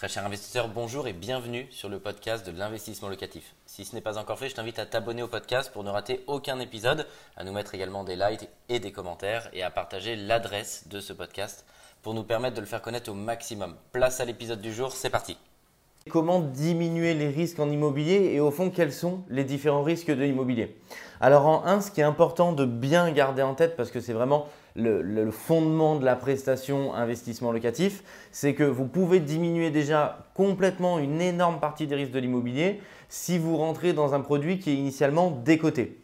Très cher investisseur, bonjour et bienvenue sur le podcast de l'investissement locatif. Si ce n'est pas encore fait, je t'invite à t'abonner au podcast pour ne rater aucun épisode, à nous mettre également des likes et des commentaires et à partager l'adresse de ce podcast pour nous permettre de le faire connaître au maximum. Place à l'épisode du jour, c'est parti. Comment diminuer les risques en immobilier et au fond quels sont les différents risques de l'immobilier? Alors en 1, ce qui est important de bien garder en tête parce que c'est vraiment le, fondement de la prestation investissement locatif, c'est que vous pouvez diminuer déjà complètement une énorme partie des risques de l'immobilier si vous rentrez dans un produit qui est initialement décoté.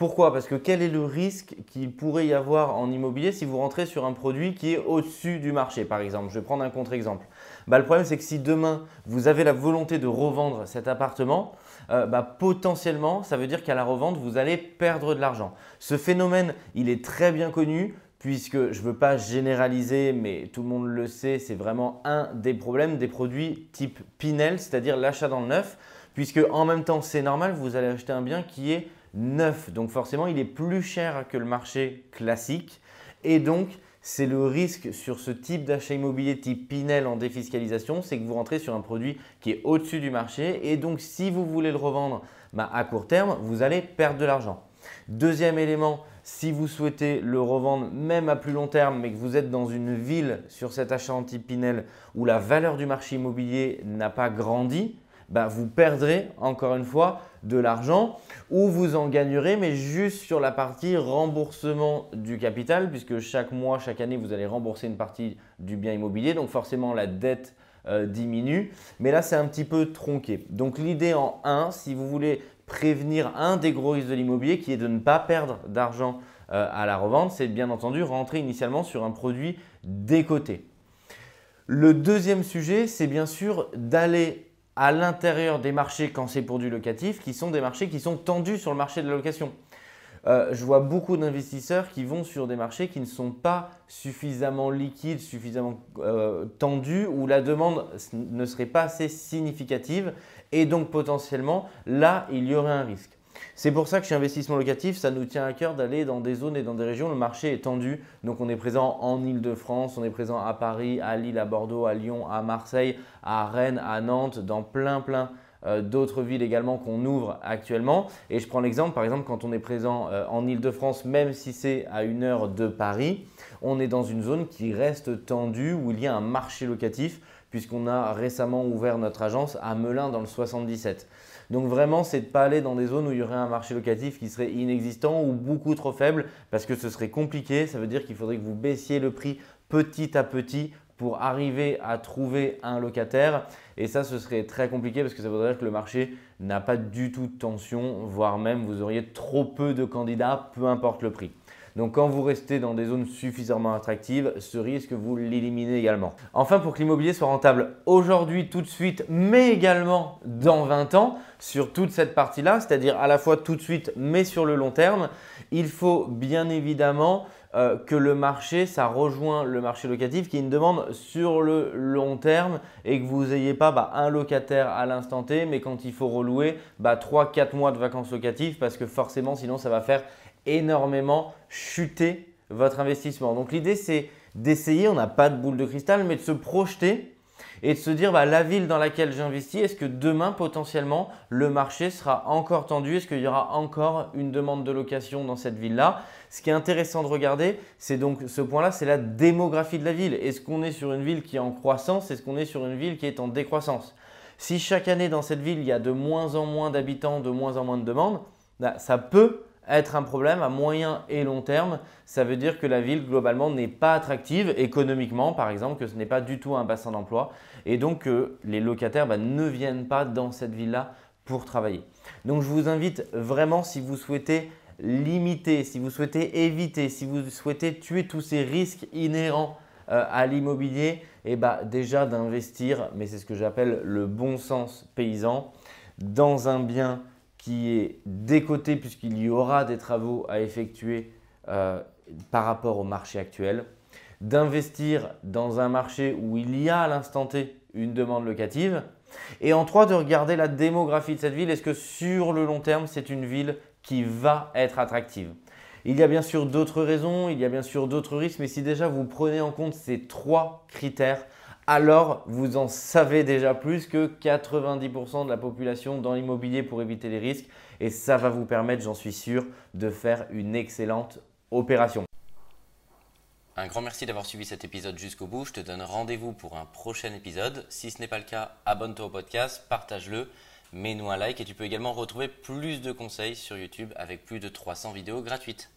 Pourquoi? Parce que quel est le risque qu'il pourrait y avoir en immobilier si vous rentrez sur un produit qui est au-dessus du marché, par exemple? Je vais prendre un contre-exemple. Bah, le problème, c'est que si demain, vous avez la volonté de revendre cet appartement, euh, bah, potentiellement, ça veut dire qu'à la revente, vous allez perdre de l'argent. Ce phénomène, il est très bien connu puisque je ne veux pas généraliser, mais tout le monde le sait, c'est vraiment un des problèmes des produits type Pinel, c'est-à-dire l'achat dans le neuf, puisque en même temps, c'est normal, vous allez acheter un bien qui est neuf, donc forcément, il est plus cher que le marché classique, et donc c'est le risque sur ce type d'achat immobilier type Pinel en défiscalisation, c'est que vous rentrez sur un produit qui est au-dessus du marché, et donc si vous voulez le revendre bah, à court terme, vous allez perdre de l'argent. Deuxième élément, si vous souhaitez le revendre même à plus long terme, mais que vous êtes dans une ville sur cet achat anti-Pinel où la valeur du marché immobilier n'a pas grandi, bah, vous perdrez encore une fois de l'argent ou vous en gagnerez, mais juste sur la partie remboursement du capital, puisque chaque mois, chaque année, vous allez rembourser une partie du bien immobilier. Donc forcément, la dette euh, diminue. Mais là, c'est un petit peu tronqué. Donc l'idée en 1, si vous voulez prévenir un des gros risques de l'immobilier qui est de ne pas perdre d'argent euh, à la revente, c'est bien entendu rentrer initialement sur un produit décoté. Le deuxième sujet, c'est bien sûr d'aller à l'intérieur des marchés quand c'est pour du locatif, qui sont des marchés qui sont tendus sur le marché de la location. Euh, je vois beaucoup d'investisseurs qui vont sur des marchés qui ne sont pas suffisamment liquides, suffisamment euh, tendus, où la demande ne serait pas assez significative et donc potentiellement là, il y aurait un risque. C'est pour ça que chez Investissement Locatif, ça nous tient à cœur d'aller dans des zones et dans des régions où le marché est tendu. Donc on est présent en Ile-de-France, on est présent à Paris, à Lille, à Bordeaux, à Lyon, à Marseille, à Rennes, à Nantes, dans plein plein euh, d'autres villes également qu'on ouvre actuellement. Et je prends l'exemple, par exemple, quand on est présent euh, en Ile-de-France, même si c'est à une heure de Paris, on est dans une zone qui reste tendue, où il y a un marché locatif, puisqu'on a récemment ouvert notre agence à Melun dans le 77. Donc vraiment, c'est de ne pas aller dans des zones où il y aurait un marché locatif qui serait inexistant ou beaucoup trop faible, parce que ce serait compliqué. Ça veut dire qu'il faudrait que vous baissiez le prix petit à petit pour arriver à trouver un locataire. Et ça, ce serait très compliqué parce que ça voudrait dire que le marché n'a pas du tout de tension, voire même vous auriez trop peu de candidats, peu importe le prix. Donc quand vous restez dans des zones suffisamment attractives, ce risque, vous l'éliminez également. Enfin, pour que l'immobilier soit rentable aujourd'hui, tout de suite, mais également dans 20 ans, sur toute cette partie-là, c'est-à-dire à la fois tout de suite, mais sur le long terme, il faut bien évidemment euh, que le marché, ça rejoint le marché locatif qui est une demande sur le long terme et que vous n'ayez pas bah, un locataire à l'instant T, mais quand il faut relouer, bah, 3-4 mois de vacances locatives parce que forcément, sinon, ça va faire énormément chuter votre investissement. Donc l'idée, c'est d'essayer, on n'a pas de boule de cristal, mais de se projeter et de se dire bah, la ville dans laquelle j'investis, est-ce que demain potentiellement le marché sera encore tendu? Est-ce qu'il y aura encore une demande de location dans cette ville-là? Ce qui est intéressant de regarder, c'est donc ce point-là, c'est la démographie de la ville. Est-ce qu'on est sur une ville qui est en croissance? Est-ce qu'on est sur une ville qui est en décroissance? Si chaque année dans cette ville, il y a de moins en moins d'habitants, de moins en moins de demandes, bah, ça peut être un problème à moyen et long terme. Ça veut dire que la ville, globalement, n'est pas attractive économiquement, par exemple, que ce n'est pas du tout un bassin d'emploi et donc que les locataires bah, ne viennent pas dans cette ville-là pour travailler. Donc je vous invite vraiment, si vous souhaitez limiter, si vous souhaitez éviter, si vous souhaitez tuer tous ces risques inhérents euh, à l'immobilier, et eh bah, déjà d'investir, mais c'est ce que j'appelle le bon sens paysan, dans un bien qui est décoté puisqu'il y aura des travaux à effectuer euh, par rapport au marché actuel, d'investir dans un marché où il y a à l'instant T une demande locative, et en trois, de regarder la démographie de cette ville. Est-ce que sur le long terme, c'est une ville qui va être attractive? Il y a bien sûr d'autres raisons, il y a bien sûr d'autres risques, mais si déjà vous prenez en compte ces trois critères, alors vous en savez déjà plus que 90% de la population dans l'immobilier pour éviter les risques et ça va vous permettre, j'en suis sûr, de faire une excellente opération. Un grand merci d'avoir suivi cet épisode jusqu'au bout. Je te donne rendez-vous pour un prochain épisode. Si ce n'est pas le cas, abonne-toi au podcast, partage-le, mets-nous un like et tu peux également retrouver plus de conseils sur YouTube avec plus de 300 vidéos gratuites.